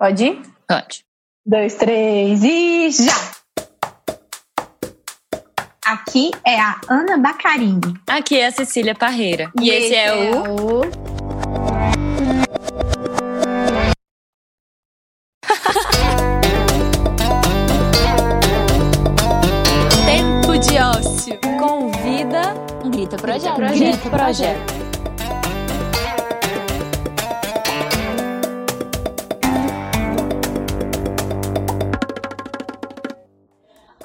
Pode ir? Pode. Dois, três e já! Aqui é a Ana Bacarini. Aqui é a Cecília Parreira. E, esse, é, o... Tempo de ócio. Convida grita projeto. Grita Projeto.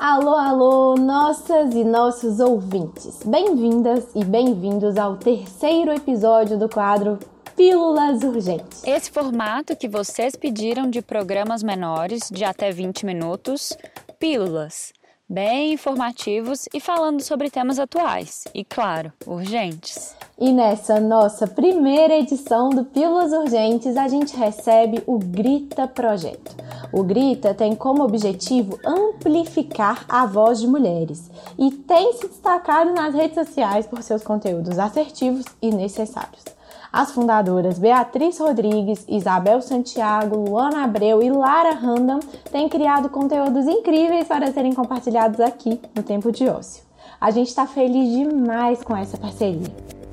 Alô, alô, nossas e nossos ouvintes. Bem-vindas e bem-vindos ao terceiro episódio do quadro Pílulas Urgentes. Esse formato que vocês pediram de programas menores, de até 20 minutos, pílulas, bem informativos e falando sobre temas atuais e, claro, urgentes. E nessa nossa primeira edição do Pílulas Urgentes, a gente recebe o Grita Projeto. O Grita tem como objetivo amplificar a voz de mulheres e tem se destacado nas redes sociais por seus conteúdos assertivos e necessários. As fundadoras Beatriz Rodrigues, Isabel Santiago, Luana Abreu e Lara Random têm criado conteúdos incríveis para serem compartilhados aqui no Tempo de Ócio. A gente está feliz demais com essa parceria.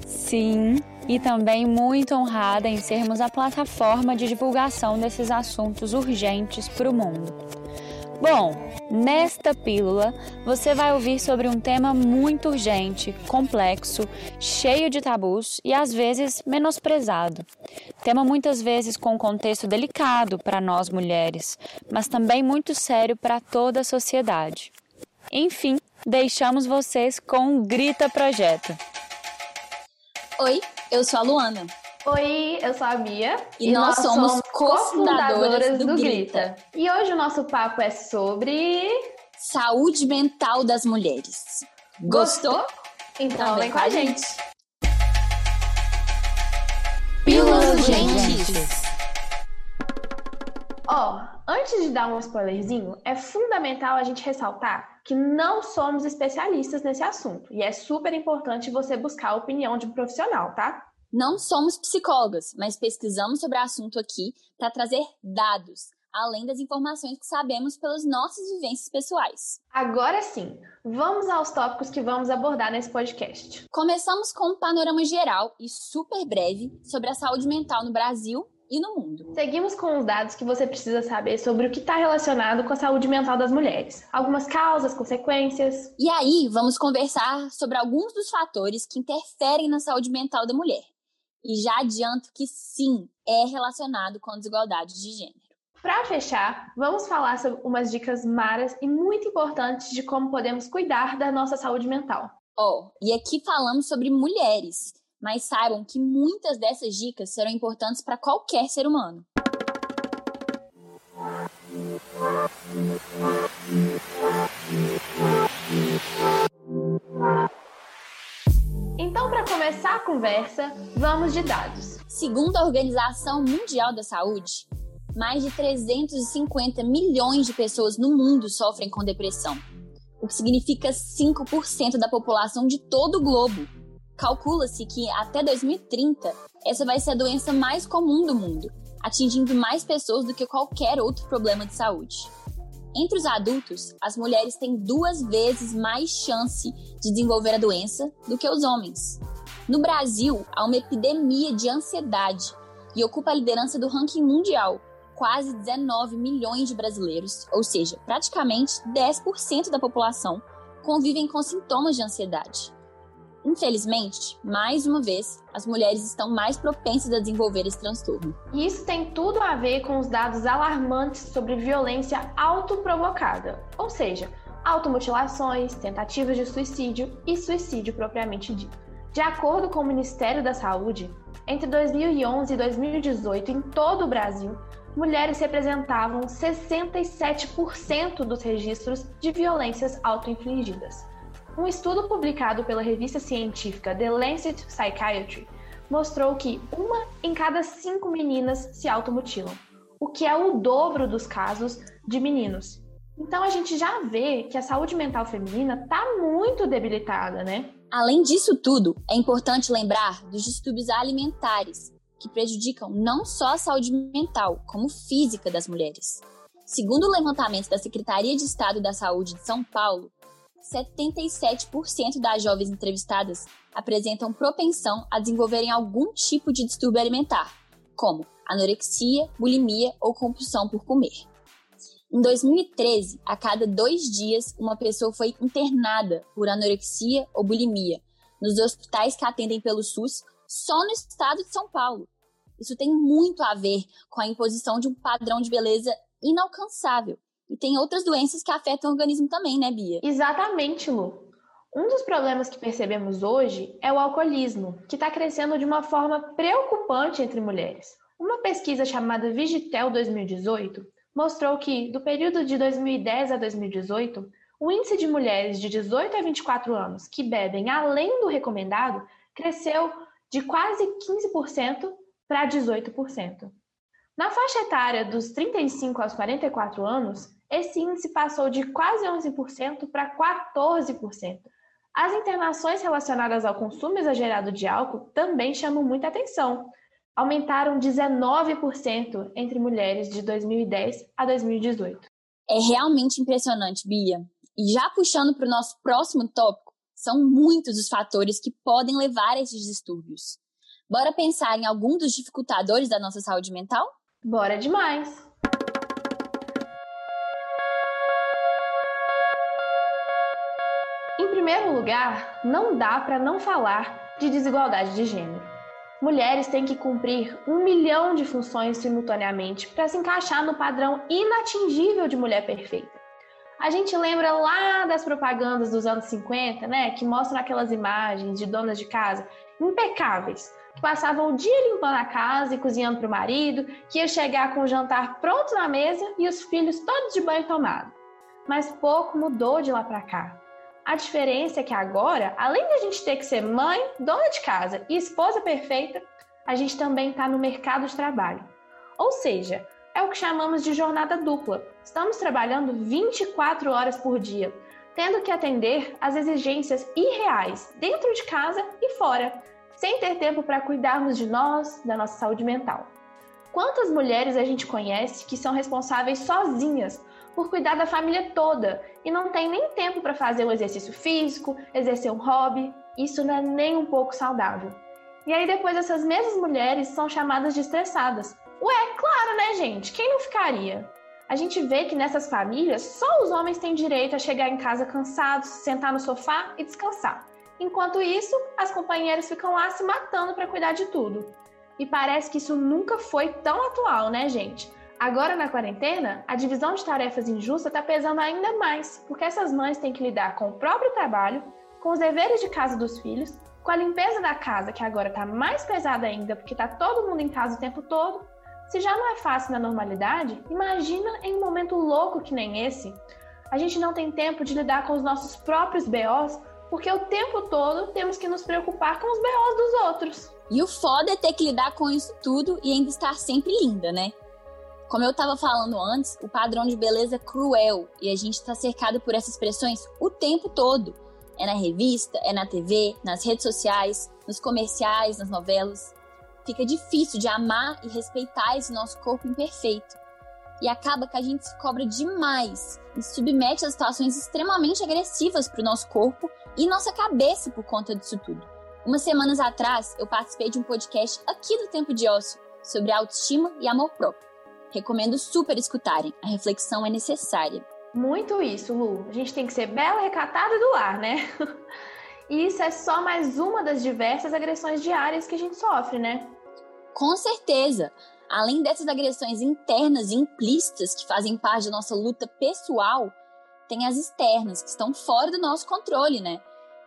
Sim, e também muito honrada em sermos a plataforma de divulgação desses assuntos urgentes para o mundo. Bom, nesta pílula você vai ouvir sobre um tema muito urgente, complexo, cheio de tabus e às vezes menosprezado. Tema muitas vezes com um contexto delicado para nós mulheres, mas também muito sério para toda a sociedade. Enfim, deixamos vocês com o Grita Projeto. Oi, eu sou a Luana. Oi, eu sou a Bia. E nós somos cofundadoras do Grita. E hoje o nosso papo é sobre. Saúde mental das mulheres. Gostou? Então vem com a gente. Pílulas urgentes. Ó, antes de dar um spoilerzinho, é fundamental a gente ressaltar que não somos especialistas nesse assunto. E é super importante você buscar a opinião de um profissional, tá? Não somos psicólogas, mas pesquisamos sobre o assunto aqui para trazer dados, além das informações que sabemos pelas nossas vivências pessoais. Agora sim, vamos aos tópicos que vamos abordar nesse podcast. Começamos com um panorama geral e super breve sobre a saúde mental no Brasil e no mundo. Seguimos com os dados que você precisa saber sobre o que está relacionado com a saúde mental das mulheres. Algumas causas, consequências. E aí, vamos conversar sobre alguns dos fatores que interferem na saúde mental da mulher. E já adianto que sim, é relacionado com a desigualdade de gênero. Para fechar, vamos falar sobre umas dicas maras e muito importantes de como podemos cuidar da nossa saúde mental. Ó, e aqui falamos sobre mulheres, mas saibam que muitas dessas dicas serão importantes para qualquer ser humano. Começar a conversa, vamos de dados. Segundo a Organização Mundial da Saúde, mais de 350 milhões de pessoas no mundo sofrem com depressão, o que significa 5% da população de todo o globo. Calcula-se que até 2030 essa vai ser a doença mais comum do mundo, atingindo mais pessoas do que qualquer outro problema de saúde. Entre os adultos, as mulheres têm duas vezes mais chance de desenvolver a doença do que os homens. No Brasil, há uma epidemia de ansiedade e ocupa a liderança do ranking mundial. Quase 19 milhões de brasileiros, ou seja, praticamente 10% da população, convivem com sintomas de ansiedade. Infelizmente, mais uma vez, as mulheres estão mais propensas a desenvolver esse transtorno. E isso tem tudo a ver com os dados alarmantes sobre violência autoprovocada, ou seja, automutilações, tentativas de suicídio e suicídio propriamente dito. De acordo com o Ministério da Saúde, entre 2011 e 2018, em todo o Brasil, mulheres representavam 67% dos registros de violências autoinfligidas. Um estudo publicado pela revista científica The Lancet Psychiatry mostrou que uma em cada cinco meninas se automutilam, o que é o dobro dos casos de meninos. Então a gente já vê que a saúde mental feminina está muito debilitada, né? Além disso tudo, é importante lembrar dos distúrbios alimentares, que prejudicam não só a saúde mental, como física das mulheres. Segundo o levantamento da Secretaria de Estado da Saúde de São Paulo, 77% das jovens entrevistadas apresentam propensão a desenvolverem algum tipo de distúrbio alimentar, como anorexia, bulimia ou compulsão por comer. Em 2013, a cada dois dias, uma pessoa foi internada por anorexia ou bulimia nos hospitais que atendem pelo SUS só no estado de São Paulo. Isso tem muito a ver com a imposição de um padrão de beleza inalcançável. E tem outras doenças que afetam o organismo também, né, Bia? Exatamente, Lu. Um dos problemas que percebemos hoje é o alcoolismo, que está crescendo de uma forma preocupante entre mulheres. Uma pesquisa chamada Vigitel 2018 mostrou que, do período de 2010 a 2018, o índice de mulheres de 18 a 24 anos que bebem além do recomendado cresceu de quase 15% para 18%. Na faixa etária dos 35 aos 44 anos, esse índice passou de quase 11% para 14%. As internações relacionadas ao consumo exagerado de álcool também chamam muita atenção aumentaram 19% entre mulheres de 2010 a 2018. É realmente impressionante, Bia. E já puxando para o nosso próximo tópico, são muitos os fatores que podem levar a esses distúrbios. Bora pensar em algum dos dificultadores da nossa saúde mental? Bora demais! Em primeiro lugar, não dá para não falar de desigualdade de gênero mulheres têm que cumprir um milhão de funções simultaneamente para se encaixar no padrão inatingível de mulher perfeita. A gente lembra lá das propagandas dos anos 50, né, que mostram aquelas imagens de donas de casa impecáveis, que passavam o dia limpando a casa e cozinhando para o marido, que ia chegar com o jantar pronto na mesa e os filhos todos de banho tomado. Mas pouco mudou de lá para cá. A diferença é que agora, além de a gente ter que ser mãe, dona de casa e esposa perfeita, a gente também está no mercado de trabalho. Ou seja, é o que chamamos de jornada dupla. Estamos trabalhando 24 horas por dia, tendo que atender às exigências irreais dentro de casa e fora, sem ter tempo para cuidarmos de nós, da nossa saúde mental. Quantas mulheres a gente conhece que são responsáveis sozinhas por cuidar da família toda e não tem nem tempo para fazer um exercício físico, exercer um hobby. Isso não é nem um pouco saudável. E aí depois essas mesmas mulheres são chamadas de estressadas. Ué, claro, né, gente? Quem não ficaria? A gente vê que nessas famílias só os homens têm direito a chegar em casa cansados, sentar no sofá e descansar. Enquanto isso, as companheiras ficam lá se matando para cuidar de tudo. E parece que isso nunca foi tão atual, né, gente? Agora, na quarentena, a divisão de tarefas injusta está pesando ainda mais, porque essas mães têm que lidar com o próprio trabalho, com os deveres de casa dos filhos, com a limpeza da casa, que agora está mais pesada ainda, porque está todo mundo em casa o tempo todo. Se já não é fácil na normalidade, imagina em um momento louco que nem esse. A gente não tem tempo de lidar com os nossos próprios BOs, porque o tempo todo temos que nos preocupar com os BOs dos outros. E o foda é ter que lidar com isso tudo e ainda estar sempre linda, né? Como eu estava falando antes, o padrão de beleza é cruel e a gente está cercado por essas expressões o tempo todo. É na revista, é na TV, nas redes sociais, nos comerciais, nas novelas. Fica difícil de amar e respeitar esse nosso corpo imperfeito. E acaba que a gente se cobra demais e submete a situações extremamente agressivas para o nosso corpo e nossa cabeça por conta disso tudo. Umas semanas atrás, eu participei de um podcast aqui do Tempo de Ócio sobre autoestima e amor próprio. Recomendo super escutarem. A reflexão é necessária. Muito isso, Lu. A gente tem que ser bela, recatada e do lar, né? E isso é só mais uma das diversas agressões diárias que a gente sofre, né? Com certeza. Além dessas agressões internas e implícitas que fazem parte da nossa luta pessoal, tem as externas, que estão fora do nosso controle, né?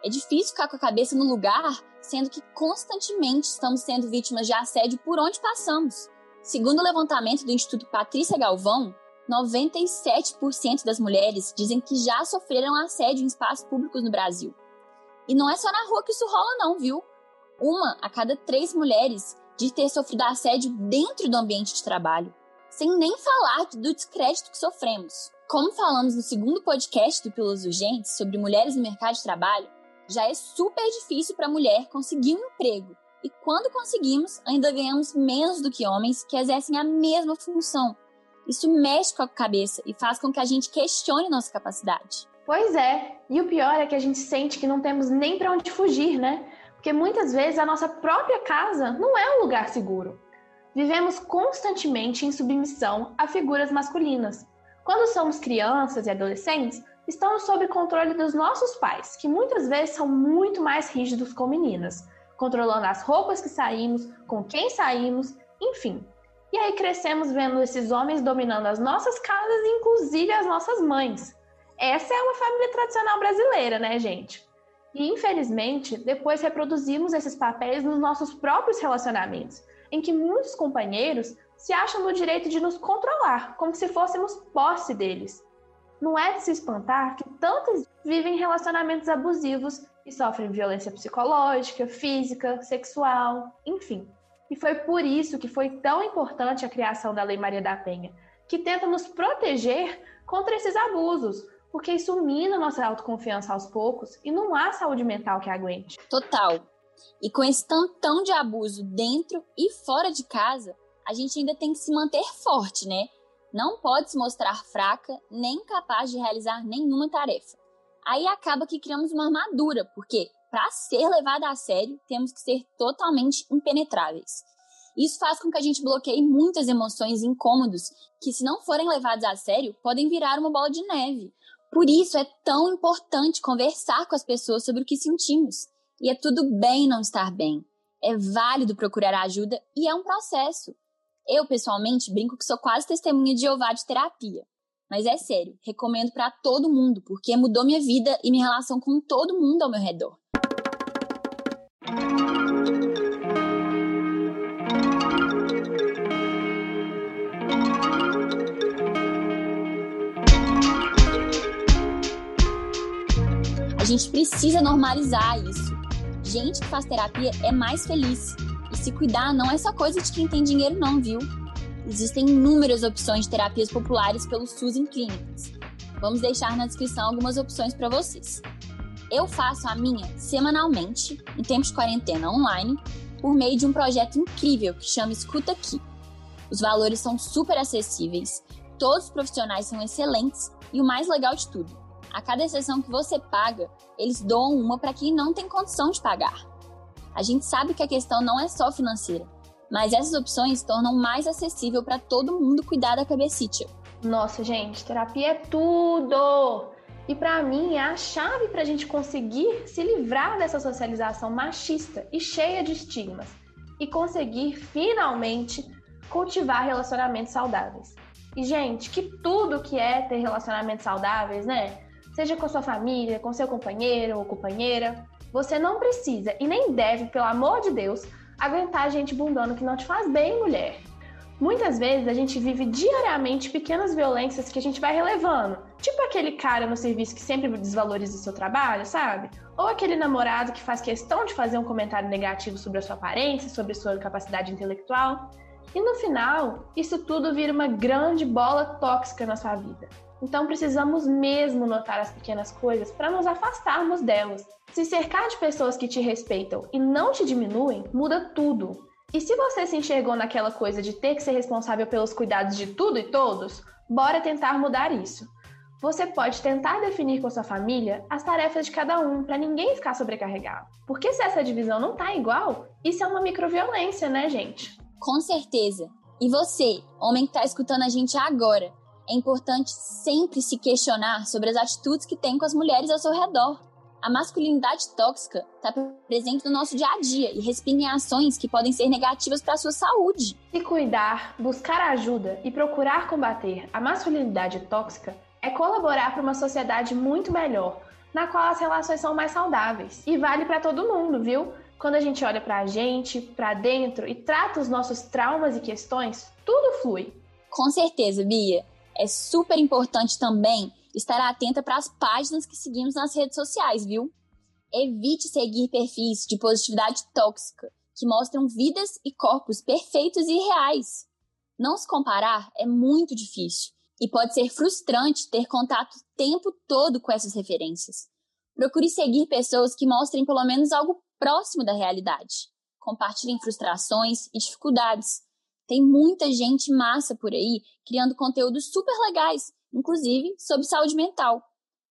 É difícil ficar com a cabeça no lugar, sendo que constantemente estamos sendo vítimas de assédio por onde passamos. Segundo o levantamento do Instituto Patrícia Galvão, 97% das mulheres dizem que já sofreram assédio em espaços públicos no Brasil. E não é só na rua que isso rola, não, viu? Uma a cada três mulheres diz ter sofrido assédio dentro do ambiente de trabalho, sem nem falar do descrédito que sofremos. Como falamos no segundo podcast do Pílulas Urgentes sobre mulheres no mercado de trabalho, já é super difícil para a mulher conseguir um emprego E quando conseguimos, ainda ganhamos menos do que homens que exercem a mesma função. Isso mexe com a cabeça e faz com que a gente questione nossa capacidade. Pois é, e o pior é que a gente sente que não temos nem para onde fugir, né? Porque muitas vezes a nossa própria casa não é um lugar seguro. Vivemos constantemente em submissão a figuras masculinas. Quando somos crianças e adolescentes, estamos sob controle dos nossos pais, que muitas vezes são muito mais rígidos com meninas, controlando as roupas que saímos, com quem saímos, enfim. E aí crescemos vendo esses homens dominando as nossas casas, inclusive as nossas mães. Essa é uma família tradicional brasileira, né, gente? E infelizmente, depois reproduzimos esses papéis nos nossos próprios relacionamentos, em que muitos companheiros se acham no direito de nos controlar, como se fôssemos posse deles. Não é de se espantar que tantos vivem relacionamentos abusivos e sofrem violência psicológica, física, sexual, enfim. E foi por isso que foi tão importante a criação da Lei Maria da Penha, que tenta nos proteger contra esses abusos, porque isso mina nossa autoconfiança aos poucos e não há saúde mental que aguente. Total. E com esse tantão de abuso dentro e fora de casa, a gente ainda tem que se manter forte, né? Não pode se mostrar fraca nem incapaz de realizar nenhuma tarefa. Aí acaba que criamos uma armadura, porque para ser levada a sério, temos que ser totalmente impenetráveis. Isso faz com que a gente bloqueie muitas emoções e incômodos que, se não forem levados a sério, podem virar uma bola de neve, por isso é tão importante conversar com as pessoas sobre o que sentimos. E é tudo bem não estar bem. É válido procurar ajuda e é um processo. Eu, pessoalmente, brinco que sou quase testemunha de Jeová de terapia. Mas é sério, recomendo para todo mundo, porque mudou minha vida e minha relação com todo mundo ao meu redor. A gente precisa normalizar isso. Gente que faz terapia é mais feliz. E se cuidar não é só coisa de quem tem dinheiro, não, viu? Existem inúmeras opções de terapias populares pelo SUS em clínicas. Vamos deixar na descrição algumas opções para vocês. Eu faço a minha semanalmente, em tempos de quarentena online, por meio de um projeto incrível que chama Escuta Aqui. Os valores são super acessíveis, todos os profissionais são excelentes e o mais legal de tudo, a cada sessão que você paga, eles doam uma para quem não tem condição de pagar. A gente sabe que a questão não é só financeira, mas essas opções tornam mais acessível para todo mundo cuidar da cabecita. Nossa, gente, terapia é tudo! E para mim é a chave para a gente conseguir se livrar dessa socialização machista e cheia de estigmas e conseguir finalmente cultivar relacionamentos saudáveis. E gente, que tudo que é ter relacionamentos saudáveis, né? seja com sua família, com seu companheiro ou companheira. Você não precisa e nem deve, pelo amor de Deus, aguentar gente bundando que não te faz bem, mulher. Muitas vezes a gente vive diariamente pequenas violências que a gente vai relevando. Tipo aquele cara no serviço que sempre desvaloriza o seu trabalho, sabe? Ou aquele namorado que faz questão de fazer um comentário negativo sobre a sua aparência, sobre a sua capacidade intelectual. E no final, isso tudo vira uma grande bola tóxica na sua vida. Então precisamos mesmo notar as pequenas coisas para nos afastarmos delas. Se cercar de pessoas que te respeitam e não te diminuem, muda tudo. E se você se enxergou naquela coisa de ter que ser responsável pelos cuidados de tudo e todos, bora tentar mudar isso. Você pode tentar definir com sua família as tarefas de cada um para ninguém ficar sobrecarregado. Porque se essa divisão não tá igual, isso é uma microviolência, né, gente? Com certeza. E você, homem que tá escutando a gente agora, é importante sempre se questionar sobre as atitudes que tem com as mulheres ao seu redor. A masculinidade tóxica está presente no nosso dia a dia e respinga em ações que podem ser negativas para a sua saúde. Se cuidar, buscar ajuda e procurar combater a masculinidade tóxica é colaborar para uma sociedade muito melhor, na qual as relações são mais saudáveis. E vale para todo mundo, viu? Quando a gente olha para a gente, para dentro e trata os nossos traumas e questões, tudo flui. Com certeza, Bia é super importante também estar atenta para as páginas que seguimos nas redes sociais, viu? Evite seguir perfis de positividade tóxica que mostram vidas e corpos perfeitos e reais. Não se comparar é muito difícil e pode ser frustrante ter contato o tempo todo com essas referências. Procure seguir pessoas que mostrem pelo menos algo próximo da realidade. compartilhem frustrações e dificuldades. Tem muita gente massa por aí criando conteúdos super legais, inclusive sobre saúde mental.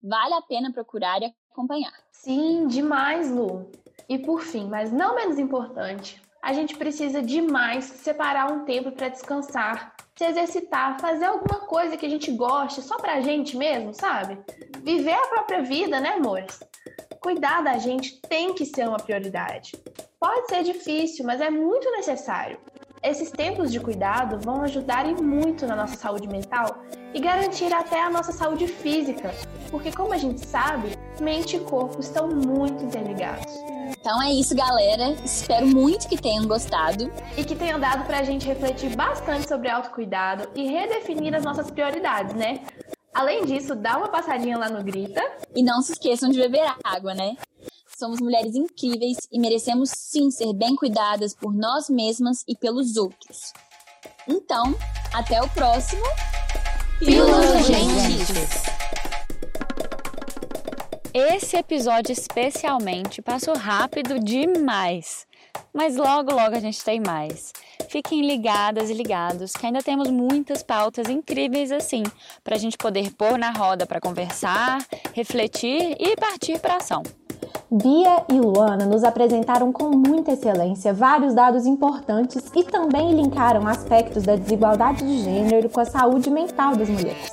Vale a pena procurar e acompanhar. Sim, demais, Lu. E por fim, mas não menos importante, a gente precisa demais separar um tempo para descansar, se exercitar, fazer alguma coisa que a gente goste, só pra gente mesmo, sabe? Viver a própria vida, né, amores? Cuidar da gente tem que ser uma prioridade. Pode ser difícil, mas é muito necessário. Esses tempos de cuidado vão ajudar muito na nossa saúde mental e garantir até a nossa saúde física, porque, como a gente sabe, mente e corpo estão muito interligados. Então é isso, galera. Espero muito que tenham gostado. E que tenham dado pra gente refletir bastante sobre autocuidado e redefinir as nossas prioridades, né? Além disso, dá uma passadinha lá no Grita. E não se esqueçam de beber água, né? Somos mulheres incríveis e merecemos sim ser bem cuidadas por nós mesmas e pelos outros. Então, até o próximo. Pílulas Urgentes! Esse episódio especialmente passou rápido demais. Mas logo, logo a gente tem mais. Fiquem ligadas e ligados que ainda temos muitas pautas incríveis assim, para a gente poder pôr na roda para conversar, refletir e partir para ação. Bia e Luana nos apresentaram com muita excelência vários dados importantes e também linkaram aspectos da desigualdade de gênero com a saúde mental das mulheres.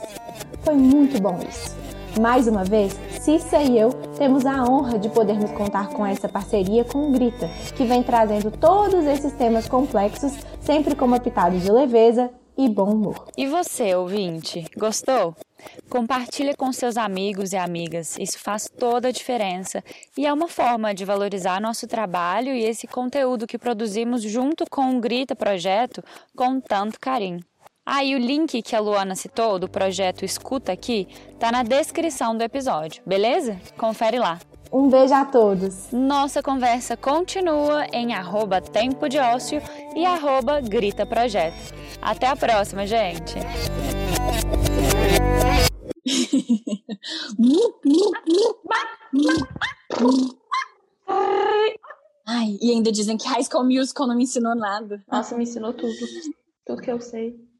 Foi muito bom isso. Mais uma vez, Cissa e eu temos a honra de podermos contar com essa parceria com o Grita, que vem trazendo todos esses temas complexos, sempre com uma pitada de leveza e bom humor. E você, ouvinte, gostou? Compartilhe com seus amigos e amigas, isso faz toda a diferença e é uma forma de valorizar nosso trabalho e esse conteúdo que produzimos junto com o Grita Projeto com tanto carinho. Ah, e o link que a Luana citou do projeto Escuta Aqui tá na descrição do episódio, beleza? Confere lá. Um beijo a todos. Nossa conversa continua em arroba Tempo de Ócio e arroba Grita Projeto. Até a próxima, gente! Ai, e ainda dizem que High School Musical não me ensinou nada. Nossa, me ensinou tudo. Tudo que eu sei.